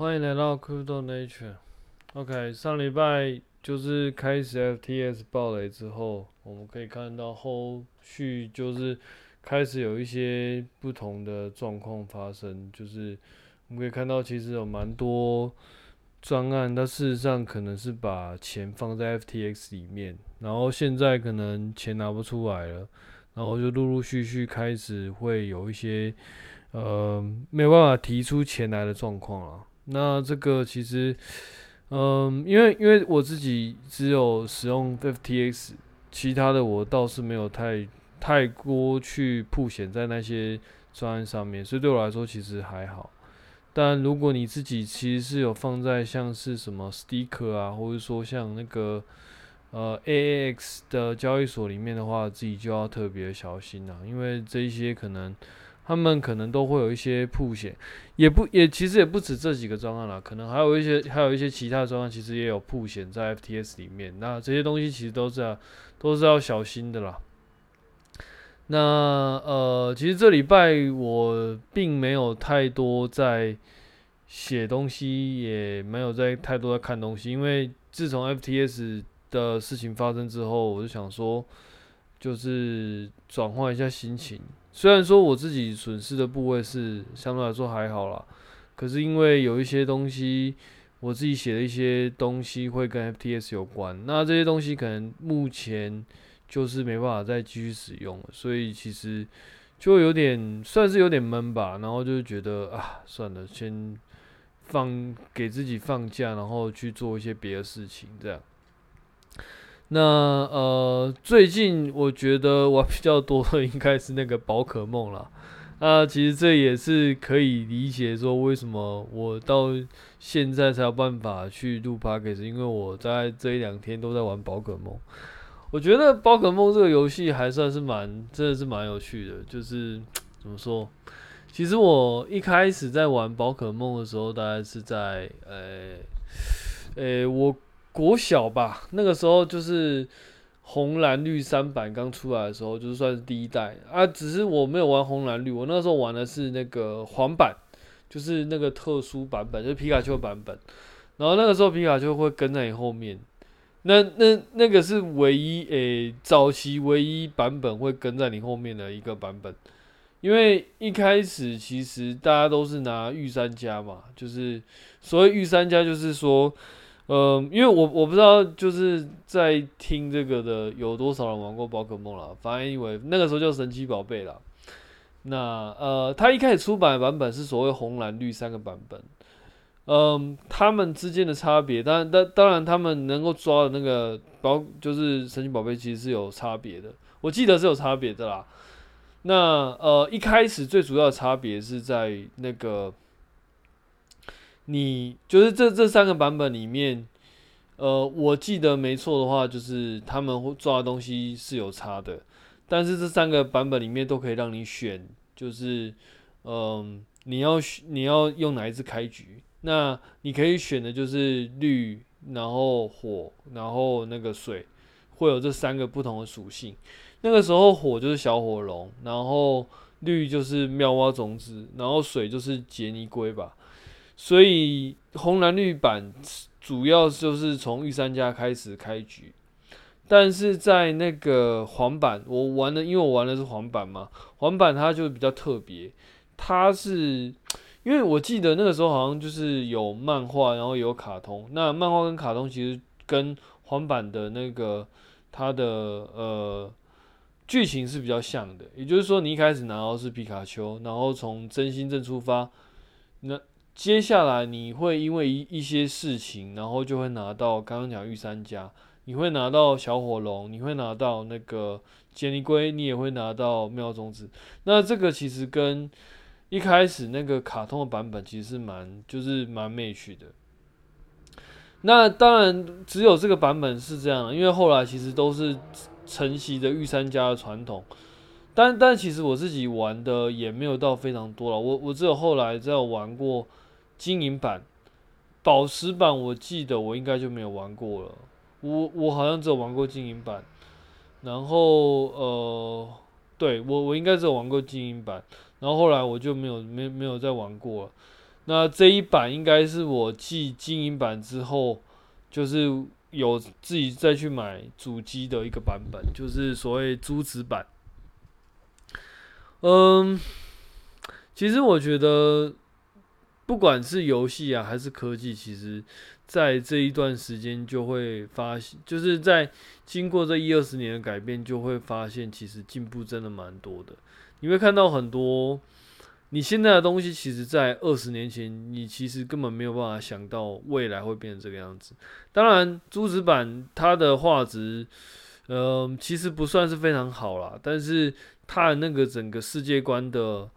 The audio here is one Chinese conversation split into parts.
欢迎来到 Crypto Nature。OK，上礼拜就是开始 FTX 爆雷之后，我们可以看到后续就是开始有一些不同的状况发生，就是我们可以看到其实有蛮多专案，它事实上可能是把钱放在 FTX 里面，然后现在可能钱拿不出来了，然后就陆陆续续开始会有一些呃没有办法提出钱来的状况了。那这个其实，嗯，因为因为我自己只有使用 FTX，其他的我倒是没有太太过去铺险在那些专案上面，所以对我来说其实还好。但如果你自己其实是有放在像是什么 Sticker 啊，或者说像那个呃 AAX 的交易所里面的话，自己就要特别小心了，因为这一些可能。他们可能都会有一些曝险，也不也其实也不止这几个专案啦，可能还有一些还有一些其他专案，其实也有曝险在 FTS 里面。那这些东西其实都是要都是要小心的啦。那呃，其实这礼拜我并没有太多在写东西，也没有在太多在看东西，因为自从 FTS 的事情发生之后，我就想说，就是转换一下心情。虽然说我自己损失的部位是相对来说还好啦，可是因为有一些东西，我自己写的一些东西会跟 FTS 有关，那这些东西可能目前就是没办法再继续使用了，所以其实就有点算是有点闷吧，然后就觉得啊，算了，先放给自己放假，然后去做一些别的事情，这样。那呃，最近我觉得玩比较多的应该是那个宝可梦啦。那其实这也是可以理解说为什么我到现在才有办法去录 p o c a s t 因为我在这一两天都在玩宝可梦。我觉得宝可梦这个游戏还算是蛮，真的是蛮有趣的。就是怎么说？其实我一开始在玩宝可梦的时候，大概是在呃呃我。国小吧，那个时候就是红蓝绿三版刚出来的时候，就是算是第一代啊。只是我没有玩红蓝绿，我那时候玩的是那个黄版，就是那个特殊版本，就是皮卡丘版本。然后那个时候皮卡丘会跟在你后面，那那那个是唯一诶、早期唯一版本会跟在你后面的一个版本。因为一开始其实大家都是拿御三家嘛，就是所谓御三家，就是说。嗯，因为我我不知道就是在听这个的有多少人玩过宝可梦啦，反正以为那个时候叫神奇宝贝啦。那呃，它一开始出版的版本是所谓红蓝绿三个版本。嗯，他们之间的差别，当然当当然他们能够抓的那个宝就是神奇宝贝其实是有差别的，我记得是有差别的啦。那呃一开始最主要的差别是在那个。你就是这这三个版本里面，呃，我记得没错的话，就是他们会抓的东西是有差的，但是这三个版本里面都可以让你选，就是，嗯、你要你要用哪一支开局，那你可以选的就是绿，然后火，然后那个水，会有这三个不同的属性。那个时候火就是小火龙，然后绿就是妙蛙种子，然后水就是杰尼龟吧。所以红蓝绿版主要就是从御三家开始开局，但是在那个黄版，我玩的，因为我玩的是黄版嘛，黄版它就比较特别，它是因为我记得那个时候好像就是有漫画，然后有卡通，那漫画跟卡通其实跟黄版的那个它的呃剧情是比较像的，也就是说你一开始拿到是皮卡丘，然后从真心镇出发，那。接下来你会因为一一些事情，然后就会拿到刚刚讲御三家，你会拿到小火龙，你会拿到那个杰尼龟，你也会拿到妙种子。那这个其实跟一开始那个卡通的版本其实是蛮就是蛮 match 的。那当然只有这个版本是这样，因为后来其实都是承袭的御三家的传统。但但其实我自己玩的也没有到非常多了，我我只有后来在玩过。金银版、宝石版，我记得我应该就没有玩过了。我我好像只有玩过金银版，然后呃，对我我应该只有玩过金银版，然后后来我就没有没没有再玩过了。那这一版应该是我继金银版之后，就是有自己再去买主机的一个版本，就是所谓珠子版。嗯，其实我觉得，不管是游戏啊还是科技，其实在这一段时间就会发现，就是在经过这一二十年的改变，就会发现其实进步真的蛮多的。你会看到很多你现在的东西，其实在二十年前，你其实根本没有办法想到未来会变成这个样子。当然，珠子版它的画质，嗯，其实不算是非常好啦，但是。它的那个整个世界观的，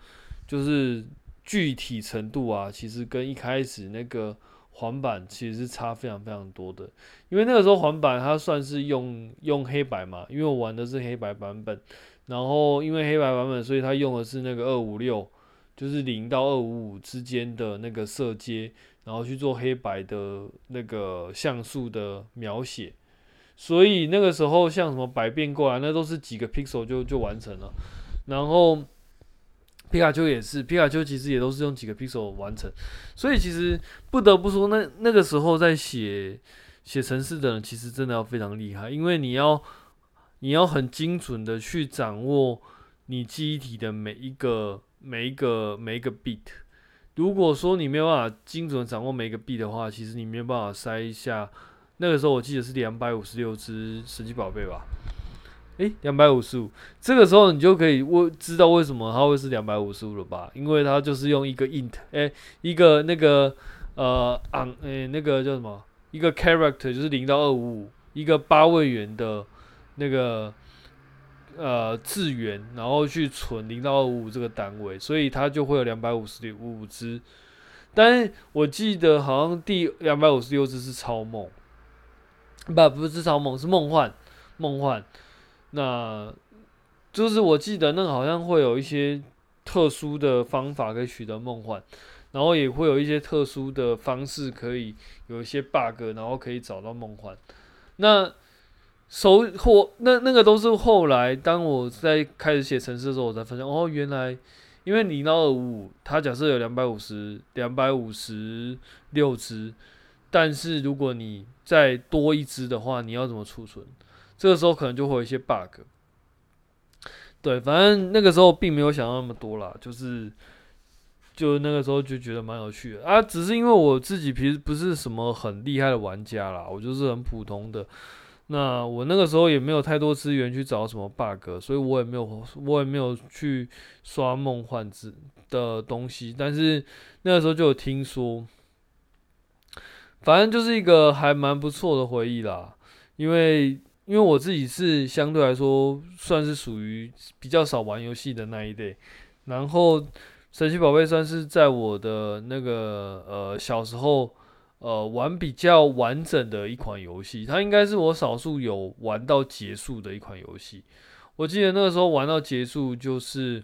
就是具体程度啊，其实跟一开始那个环版其实是差非常非常多的。因为那个时候环版它算是用用黑白嘛，因为我玩的是黑白版本，然后因为黑白版本，所以它用的是那个二五六，就是零到二五五之间的那个色阶，然后去做黑白的那个像素的描写。所以那个时候，像什么百变过来，那都是几个 pixel 就就完成了。然后皮卡丘也是，皮卡丘其实也都是用几个 pixel 完成。所以其实不得不说，那那个时候在写写程式的人，其实真的要非常厉害，因为你要你要很精准的去掌握你记忆体的每一个每一个每一个 bit。如果说你没有办法精准掌握每一个 bit 的话，其实你没有办法塞一下。那个时候我记得是两百五十六只神奇宝贝吧？诶、两百五十五。这个时候你就可以为知道为什么它会是两百五十五了吧？因为它就是用一个 int，诶、一个那个呃昂诶、那个叫什么？一个 character 就是零到二五五，一个八位元的那个呃字元，然后去存零到二五五这个单位，所以它就会有两百五十五只。但我记得好像第两百五十六只是超梦。不，不是超梦，是梦幻，梦幻。那就是我记得那个好像会有一些特殊的方法可以取得梦幻，然后也会有一些特殊的方式可以有一些 bug，然后可以找到梦幻。那收获那那个都是后来当我在开始写程式的时候，我才发现哦，原来因为零到二五五，它假设有两百五十两百五十六只。但是如果你再多一只的话，你要怎么储存？这个时候可能就会有一些 bug。对，反正那个时候并没有想到那么多啦，就是就那个时候就觉得蛮有趣的啊。只是因为我自己平时不是什么很厉害的玩家啦，我就是很普通的。那我那个时候也没有太多资源去找什么 bug，所以我也没有我也没有去刷梦幻之的东西。但是那个时候就有听说。反正就是一个还蛮不错的回忆啦，因为因为我自己是相对来说算是属于比较少玩游戏的那一类，然后神奇宝贝算是在我的那个呃小时候呃玩比较完整的一款游戏，它应该是我少数有玩到结束的一款游戏。我记得那个时候玩到结束，就是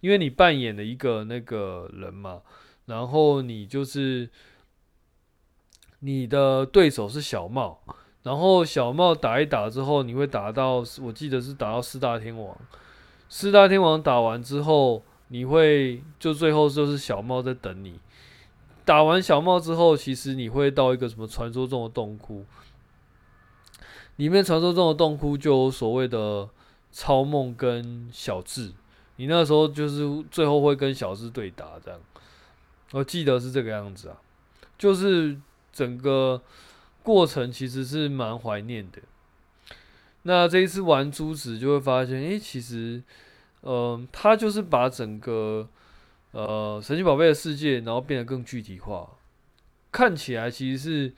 因为你扮演的一个那个人嘛，然后你就是。你的对手是小帽，然后小帽打一打之后，你会打到，我记得是打到四大天王。四大天王打完之后，你会就最后就是小帽在等你。打完小帽之后，其实你会到一个什么传说中的洞窟，里面传说中的洞窟就有所谓的超梦跟小智，你那时候就是最后会跟小智对打，这样。我记得是这个样子啊，就是。整个过程其实是蛮怀念的。那这一次玩珠子就会发现，诶，其实，嗯、呃，它就是把整个呃神奇宝贝的世界，然后变得更具体化。看起来其实是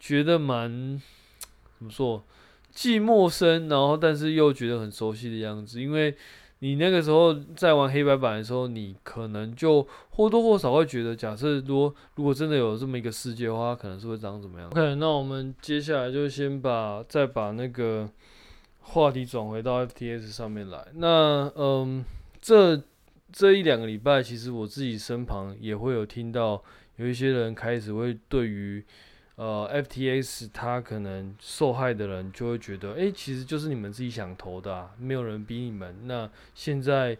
觉得蛮怎么说，既陌生，然后但是又觉得很熟悉的样子，因为。你那个时候在玩黑白版的时候，你可能就或多或少会觉得，假设说如果真的有这么一个世界的话，可能是会长怎么样？OK，那我们接下来就先把再把那个话题转回到 FTS 上面来。那嗯，这这一两个礼拜，其实我自己身旁也会有听到有一些人开始会对于。呃，FTX 他可能受害的人就会觉得，哎、其实就是你们自己想投的啊，没有人逼你们。那现在，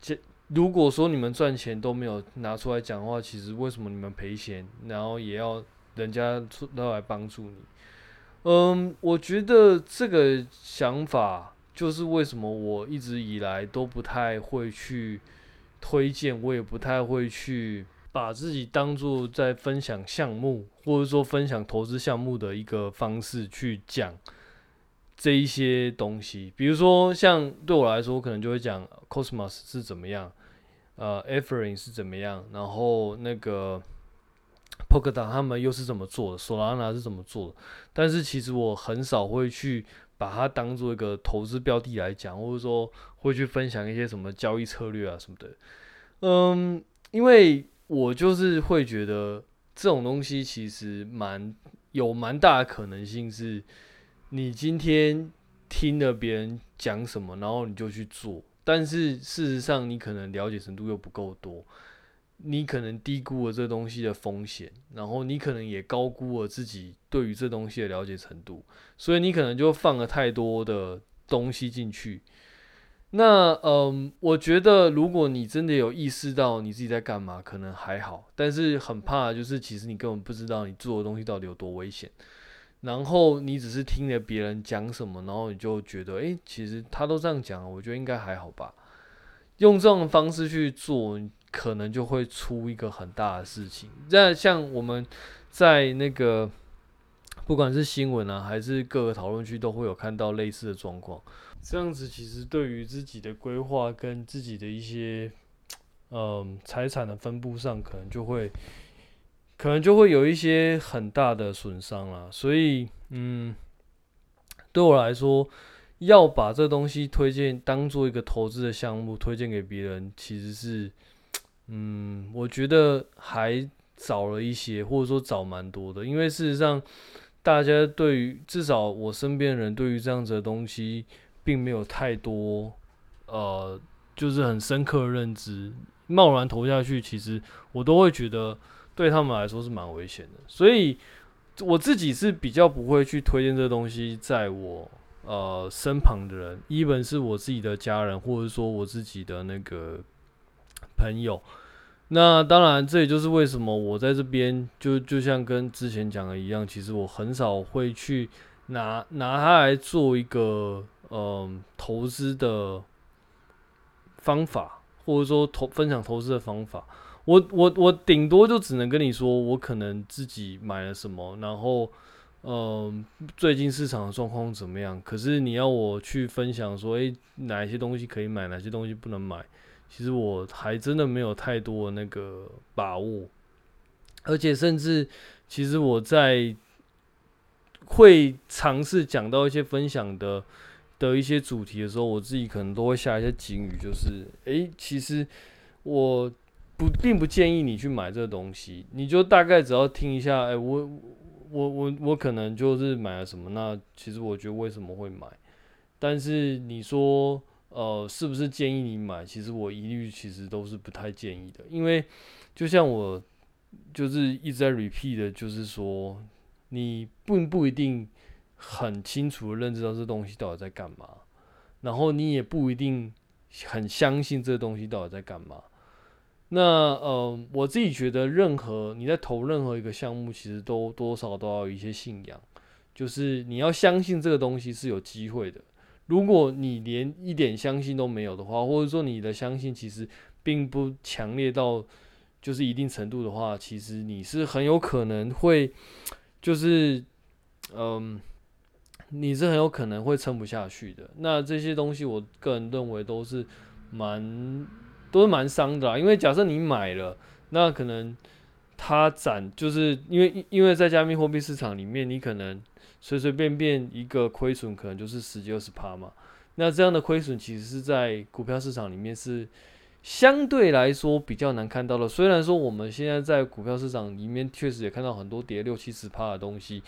这如果说你们赚钱都没有拿出来讲的话，其实为什么你们赔钱，然后也要人家出来帮助你？嗯，我觉得这个想法就是为什么我一直以来都不太会去推荐，我也不太会去。把自己当做在分享项目，或者说分享投资项目的一个方式去讲这一些东西。比如说，像对我来说，我可能就会讲 Cosmos 是怎么样，呃，Ethereum 是怎么样，然后那个 Polkadot 他们又是怎么做的，Solana 是怎么做的。但是其实我很少会去把它当做一个投资标的来讲，或者说会去分享一些什么交易策略啊什么的。嗯，因为。我就是会觉得这种东西其实蛮有蛮大的可能性，是你今天听了别人讲什么，然后你就去做，但是事实上你可能了解程度又不够多，你可能低估了这东西的风险，然后你可能也高估了自己对于这东西的了解程度，所以你可能就放了太多的东西进去。那嗯，我觉得如果你真的有意识到你自己在干嘛，可能还好。但是很怕就是，其实你根本不知道你做的东西到底有多危险。然后你只是听了别人讲什么，然后你就觉得，诶，其实他都这样讲，我觉得应该还好吧。用这种方式去做，可能就会出一个很大的事情。那像我们在那个不管是新闻啊，还是各个讨论区，都会有看到类似的状况。这样子其实对于自己的规划跟自己的一些，嗯，财产的分布上，可能就会，可能就会有一些很大的损伤啦。所以，嗯，对我来说，要把这东西推荐当做一个投资的项目推荐给别人，其实是，嗯，我觉得还早了一些，或者说早蛮多的。因为事实上，大家对于至少我身边人对于这样子的东西。并没有太多，呃，就是很深刻的认知，贸然投下去，其实我都会觉得对他们来说是蛮危险的。所以我自己是比较不会去推荐这东西在我呃身旁的人一本是我自己的家人，或者说我自己的那个朋友。那当然，这也就是为什么我在这边就就像跟之前讲的一样，其实我很少会去拿拿它来做一个。嗯，投资的方法，或者说投分享投资的方法，我我我顶多就只能跟你说，我可能自己买了什么，然后嗯，最近市场的状况怎么样？可是你要我去分享说，诶，哪些东西可以买，哪些东西不能买？其实我还真的没有太多那个把握，而且甚至其实我在会尝试讲到一些分享的。的一些主题的时候，我自己可能都会下一些警语，就是，诶，其实我不并不建议你去买这个东西，你就大概只要听一下，诶，我我我我可能就是买了什么，那其实我觉得为什么会买，但是你说，呃，是不是建议你买？其实我一律其实都是不太建议的，因为就像我就是一直在 repeat 的，就是说，你并不一定。很清楚的认知到这东西到底在干嘛，然后你也不一定很相信这东西到底在干嘛。那呃，我自己觉得，任何你在投任何一个项目，其实都多少都要有一些信仰，就是你要相信这个东西是有机会的。如果你连一点相信都没有的话，或者说你的相信其实并不强烈到就是一定程度的话，其实你是很有可能会就是嗯。你是很有可能会撑不下去的。那这些东西，我个人认为都是蛮都是蛮伤的啦。因为假设你买了，那可能它涨，就是因为因为在加密货币市场里面，你可能随随便便一个亏损可能就是十几二十趴嘛。那这样的亏损其实是在股票市场里面是相对来说比较难看到的。虽然说我们现在在股票市场里面确实也看到很多跌六七十趴的东西，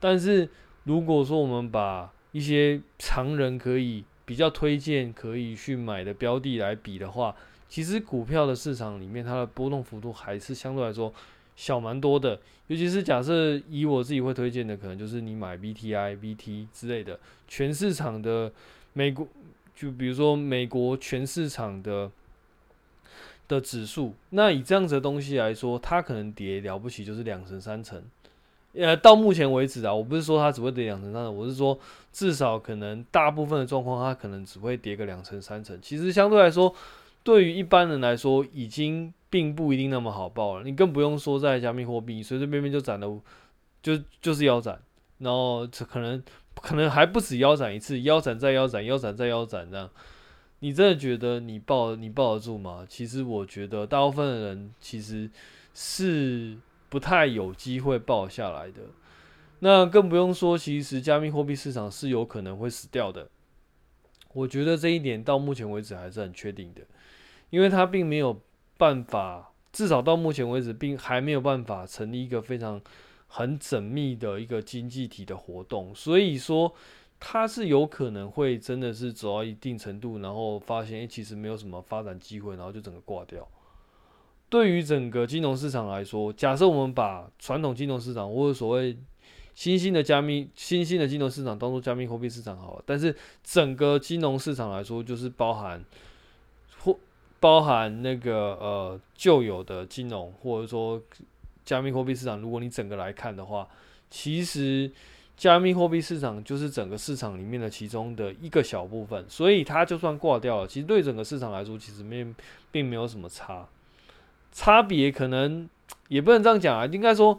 但是。如果说我们把一些常人可以比较推荐可以去买的标的来比的话，其实股票的市场里面它的波动幅度还是相对来说小蛮多的。尤其是假设以我自己会推荐的，可能就是你买 BTI、BT 之类的全市场的美国，就比如说美国全市场的的指数，那以这样子的东西来说，它可能跌了不起就是两成三成。呃，到目前为止啊，我不是说它只会跌两成三成，我是说至少可能大部分的状况，它可能只会跌个两成三成。其实相对来说，对于一般人来说，已经并不一定那么好报了。你更不用说在加密货币，随随便便就涨了，就就是腰斩，然后可能可能还不止腰斩一次，腰斩再腰斩，腰斩再腰斩这样。你真的觉得你抱你抱得住吗？其实我觉得大部分的人其实是。不太有机会爆下来的，那更不用说，其实加密货币市场是有可能会死掉的。我觉得这一点到目前为止还是很确定的，因为它并没有办法，至少到目前为止，并还没有办法成立一个非常很缜密的一个经济体的活动，所以说它是有可能会真的是走到一定程度，然后发现，欸，其实没有什么发展机会，然后就整个挂掉。对于整个金融市场来说，假设我们把传统金融市场或者所谓新兴的加密、新兴的金融市场当做加密货币市场好了，但是整个金融市场来说，就是包含或包含那个呃旧有的金融，或者说加密货币市场。如果你整个来看的话，其实加密货币市场就是整个市场里面的其中的一个小部分，所以它就算挂掉了，其实对整个市场来说，其实没并没有什么差。差别可能也不能这样讲啊，应该说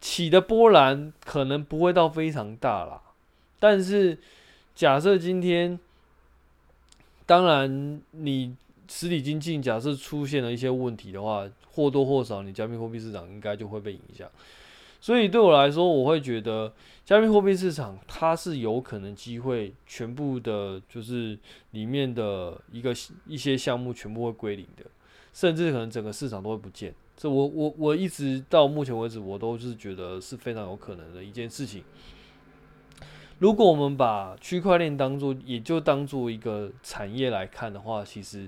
起的波澜可能不会到非常大啦。但是假设今天，当然你实体经济假设出现了一些问题的话，或多或少你加密货币市场应该就会被影响。所以对我来说，我会觉得加密货币市场它是有可能机会全部的，就是里面的一个一些项目全部会归零的。甚至可能整个市场都会不见，这我我我一直到目前为止，我都是觉得是非常有可能的一件事情。如果我们把区块链当做，也就当做一个产业来看的话，其实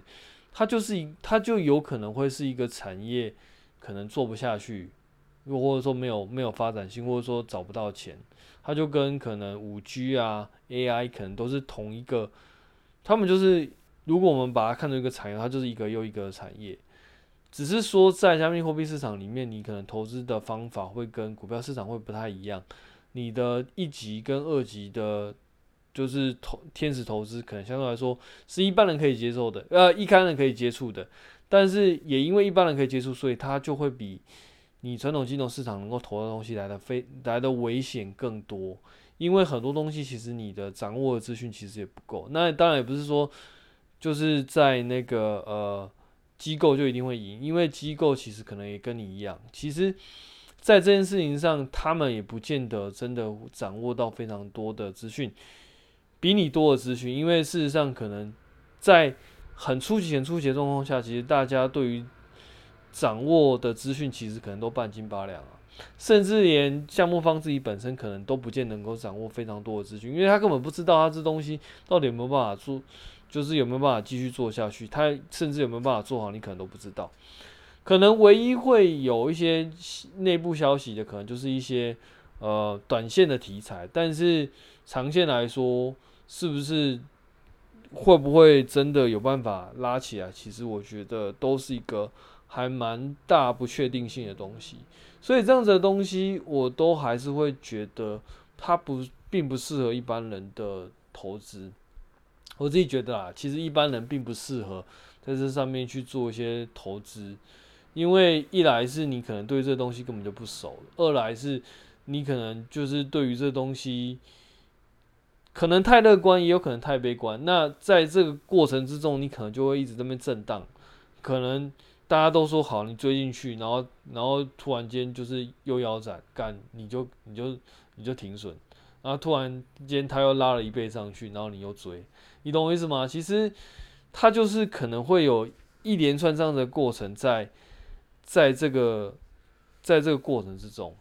它就是一，它就有可能会是一个产业，可能做不下去，又或者说没有没有发展性，或者说找不到钱，它就跟可能五 G 啊 AI 可能都是同一个，他们就是。如果我们把它看作一个产业，它就是一个又一个的产业。只是说，在加密货币市场里面，你可能投资的方法会跟股票市场会不太一样。你的一级跟二级的，就是投天使投资，可能相对来说是一般人可以接受的，呃，一般人可以接触的。但是也因为一般人可以接触，所以它就会比你传统金融市场能够投的东西来的非来的危险更多。因为很多东西其实你的掌握的资讯其实也不够。那当然也不是说。就是在那个呃机构就一定会赢，因为机构其实可能也跟你一样，其实，在这件事情上，他们也不见得真的掌握到非常多的资讯，比你多的资讯，因为事实上可能在很初级、很初级的状况下，其实大家对于掌握的资讯其实可能都半斤八两啊，甚至连项目方自己本身可能都不见能够掌握非常多的资讯，因为他根本不知道他这东西到底有没有办法做。就是有没有办法继续做下去，他甚至有没有办法做好，你可能都不知道。可能唯一会有一些内部消息的，可能就是一些呃短线的题材，但是长线来说，是不是会不会真的有办法拉起来？其实我觉得都是一个还蛮大不确定性的东西。所以这样子的东西，我都还是会觉得它不并不适合一般人的投资。我自己觉得啊，其实一般人并不适合在这上面去做一些投资，因为一来是你可能对这东西根本就不熟，二来是你可能就是对于这东西可能太乐观，也有可能太悲观。那在这个过程之中，你可能就会一直在那边震荡，可能大家都说好，你追进去，然后然后突然间就是又腰斩，干你就你就你就停损，然后突然间他又拉了一倍上去，然后你又追。你懂我意思吗？其实它就是可能会有一连串这样的过程在，在这个在这个过程之中。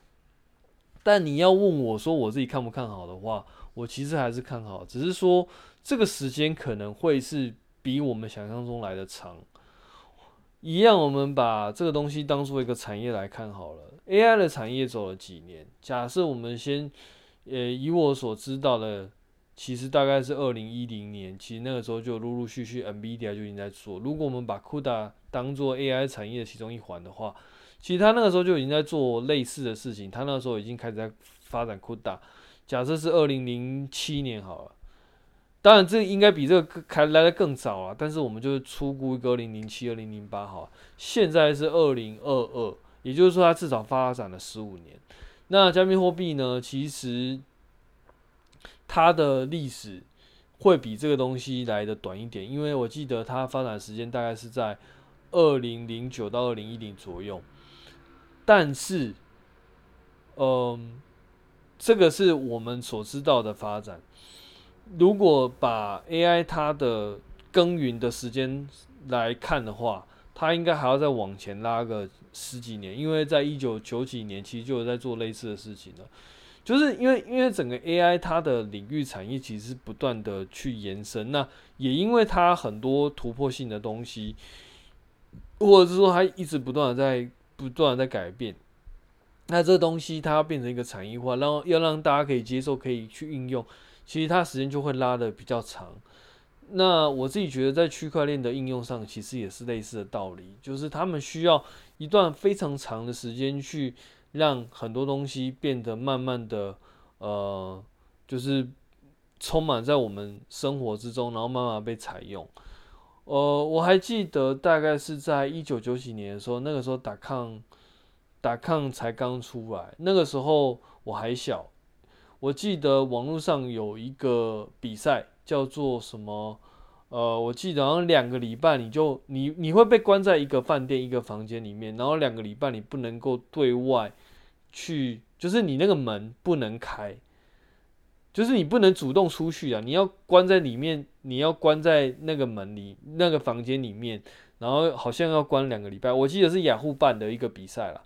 但你要问我说我自己看不看好的话，我其实还是看好，只是说这个时间可能会是比我们想象中来的长。一样，我们把这个东西当做一个产业来看好了。AI 的产业走了几年？假设我们先，呃，以我所知道的。其实大概是二零一零年，其实那个时候就陆陆续续 NVIDIA 就已经在做。如果我们把 CUDA 当做 AI 产业的其中一环的话，其实他那个时候就已经在做类似的事情。他那个时候已经开始在发展 CUDA。假设是二零零七年好了，当然这应该比这个开来的更早啊。但是我们就是初估一个二零零七、二零零八好，现在是二零二二，也就是说它至少发展了十五年。那加密货币呢？其实。它的历史会比这个东西来的短一点，因为我记得它发展时间大概是在二零零九到二零一零左右。但是，嗯，这个是我们所知道的发展。如果把 AI 它的耕耘的时间来看的话，它应该还要再往前拉个十几年，因为在一九九几年其实就有在做类似的事情了。就是因为因为整个 AI 它的领域产业其实是不断的去延伸，那也因为它很多突破性的东西，或者是说它一直不断的在不断的在改变，那这东西它变成一个产业化，然后要让大家可以接受，可以去应用，其实它时间就会拉得比较长。那我自己觉得在区块链的应用上，其实也是类似的道理，就是他们需要一段非常长的时间去。让很多东西变得慢慢的，呃，就是充满在我们生活之中，然后慢慢被采用。呃，我还记得大概是在一九九几年的时候，那个时候打抗打抗才刚出来，那个时候我还小。我记得网络上有一个比赛叫做什么？呃，我记得好像两个礼拜你就你你会被关在一个饭店一个房间里面，然后两个礼拜你不能够对外。去就是你那个门不能开，就是你不能主动出去啊！你要关在里面，你要关在那个门里那个房间里面，然后好像要关两个礼拜。我记得是雅虎办的一个比赛啦，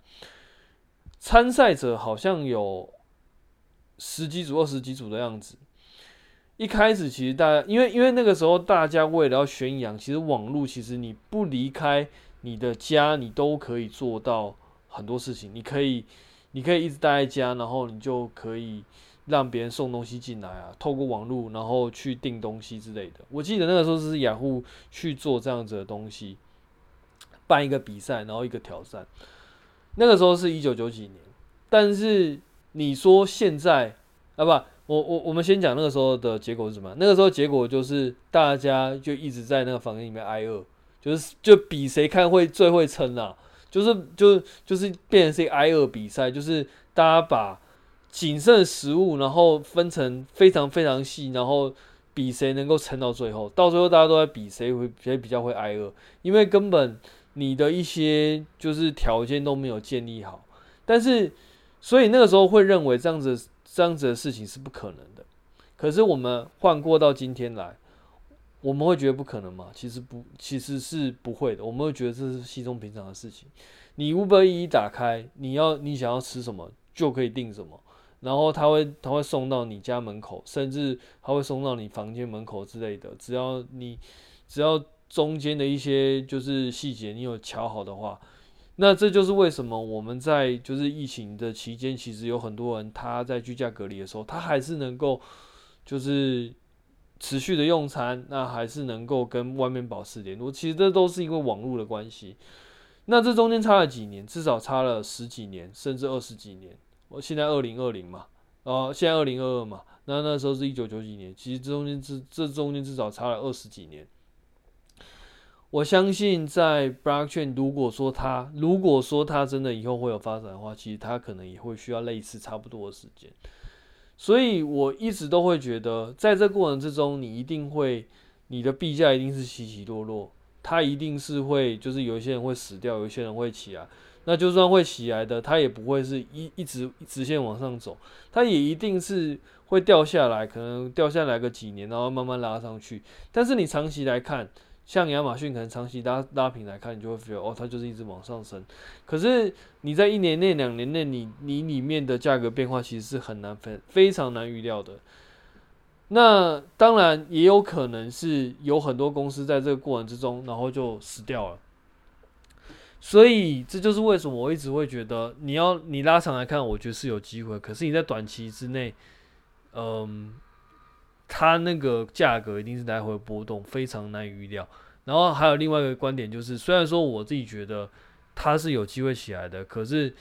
参赛者好像有十几组、二十几组的样子。一开始其实大家因为因为那个时候大家为了要宣扬，其实网络其实你不离开你的家，你都可以做到很多事情，你可以。你可以一直待在家，然后你就可以让别人送东西进来啊，透过网络，然后去订东西之类的。我记得那个时候是雅虎去做这样子的东西，办一个比赛，然后一个挑战。那个时候是一九九几年，但是你说现在啊，不，我我我们先讲那个时候的结果是什么？那个时候结果就是大家就一直在那个房间里面挨饿，就是就比谁看会最会撑啊。就是就就是变成是一个挨饿比赛，就是大家把仅剩食物，然后分成非常非常细，然后比谁能够撑到最后。到最后大家都在比谁会谁比较会挨饿，因为根本你的一些就是条件都没有建立好。但是所以那个时候会认为这样子这样子的事情是不可能的。可是我们换过到今天来。我们会觉得不可能吗？其实不，其实是不会的。我们会觉得这是稀松平常的事情。你 Uber 一打开，你要你想要吃什么就可以订什么，然后他会他会送到你家门口，甚至他会送到你房间门口之类的。只要你只要中间的一些就是细节你有瞧好的话，那这就是为什么我们在就是疫情的期间，其实有很多人他在居家隔离的时候，他还是能够就是。持续的用餐，那还是能够跟外面保持联络。其实这都是因为网络的关系。那这中间差了几年，至少差了十几年，甚至二十几年。我现在二零二零嘛，哦，现在二零二二嘛，那那时候是一九九几年。其实这中间这这中间至少差了二十几年。我相信在 Blockchain，如果说它如果说它真的以后会有发展的话，其实它可能也会需要类似差不多的时间。所以我一直都会觉得，在这过程之中，你一定会，你的币价一定是起起落落，它一定是会，就是有一些人会死掉，有一些人会起来。那就算会起来的，它也不会是一一直直线往上走，它也一定是会掉下来，可能掉下来个几年，然后慢慢拉上去。但是你长期来看，像亚马逊可能长期拉拉平来看，你就会觉得哦，它就是一直往上升。可是你在一年内、两年内，你你里面的价格变化其实是很难非非常难预料的。那当然也有可能是有很多公司在这个过程之中，然后就死掉了。所以这就是为什么我一直会觉得，你要你拉长来看，我觉得是有机会。可是你在短期之内，嗯。它那个价格一定是来回波动，非常难以预料。然后还有另外一个观点就是，虽然说我自己觉得它是有机会起来的，可是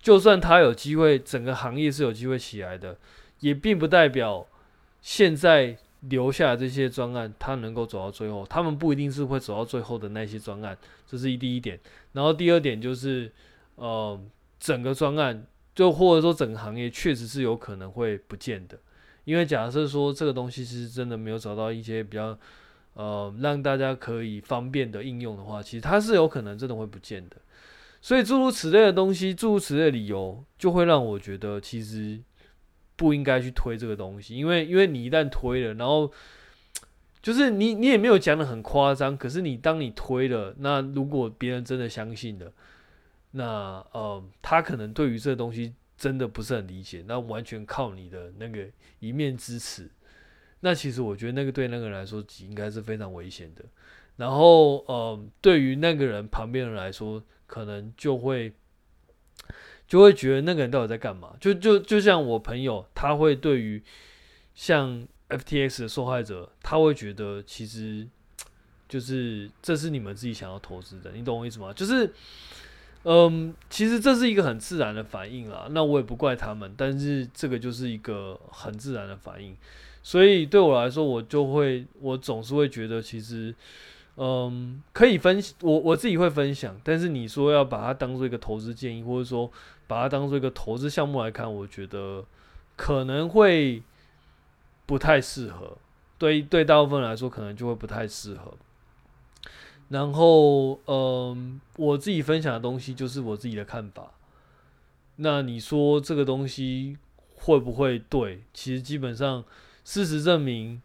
就算它有机会，整个行业是有机会起来的，也并不代表现在。留下这些专案，他能够走到最后，他们不一定是会走到最后的那些专案，这是第一点。然后第二点就是，呃，整个专案就或者说整个行业确实是有可能会不见的，因为假设说这个东西是真的没有找到一些比较呃让大家可以方便的应用的话，其实它是有可能真的会不见的。所以诸如此类的东西，诸如此类的理由，就会让我觉得其实。不应该去推这个东西，因为因为你一旦推了，然后就是你你也没有讲得很夸张，可是你当你推了，那如果别人真的相信了，那呃他可能对于这东西真的不是很理解，那完全靠你的那个一面之词，那其实我觉得那个对那个人来说应该是非常危险的，然后呃对于那个人旁边人来说，可能就会。就会觉得那个人到底在干嘛？就就就像我朋友，他会对于像 FTX 的受害者，他会觉得其实 就是这是你们自己想要投资的，你懂我意思吗？就是嗯，其实这是一个很自然的反应啦。那我也不怪他们，但是这个就是一个很自然的反应。所以对我来说，我就会我总是会觉得其实。嗯，可以分我我自己会分享，但是你说要把它当做一个投资建议，或者说把它当做一个投资项目来看，我觉得可能会不太适合。对对，大部分来说可能就会不太适合。然后，嗯，我自己分享的东西就是我自己的看法。那你说这个东西会不会对？其实基本上事实证明。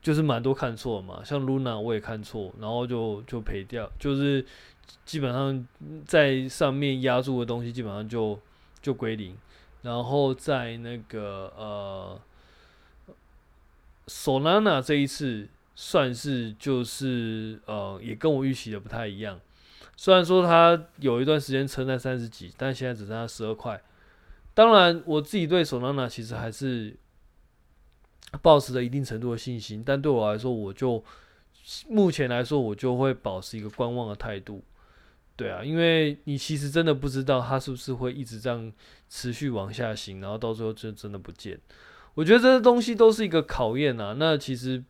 就是蛮多看错嘛，像 Luna 我也看错，然后就就赔掉，就是基本上在上面压住的东西基本上就就归零，然后在那个呃 Solana 这一次算是就是呃也跟我预期的不太一样，虽然说它有一段时间撑在三十几，但现在只剩下十二块。当然我自己对 Solana 其实还是。保持着一定程度的信心，但对我来说，我就目前来说，我就会保持一个观望的态度。对啊，因为你其实真的不知道它是不是会一直这样持续往下行，然后到最后就真的不见。我觉得这些东西都是一个考验啊。那其实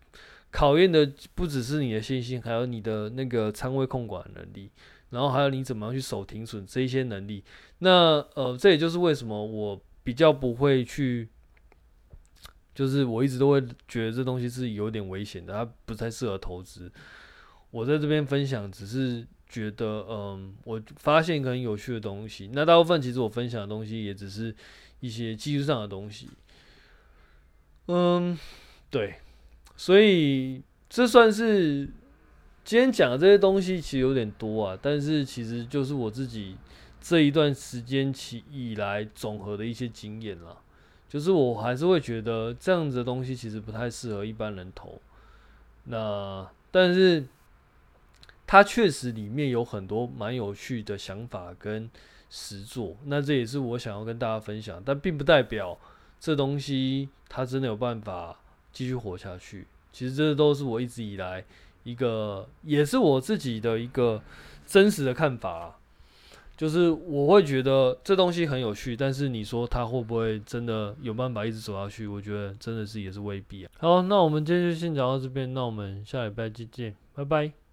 考验的不只是你的信心，还有你的那个仓位控管能力，然后还有你怎么样去守停损这一些能力。那呃，这也就是为什么我比较不会去。就是我一直都会觉得这东西是有点危险的，它不太适合投资。我在这边分享，只是觉得，嗯，我发现一个很有趣的东西。那大部分其实我分享的东西也只是一些技术上的东西。嗯，对，所以这算是今天讲的这些东西，其实有点多啊。但是其实就是我自己这一段时间起以来总和的一些经验啦。就是我还是会觉得这样子的东西其实不太适合一般人投。那但是它确实里面有很多蛮有趣的想法跟实作。那这也是我想要跟大家分享，但并不代表这东西它真的有办法继续活下去。其实这都是我一直以来一个，也是我自己的一个真实的看法。就是我会觉得这东西很有趣，但是你说它会不会真的有办法一直走下去？我觉得真的是也是未必啊。好，那我们今天就先讲到这边，那我们下礼拜再见，拜拜。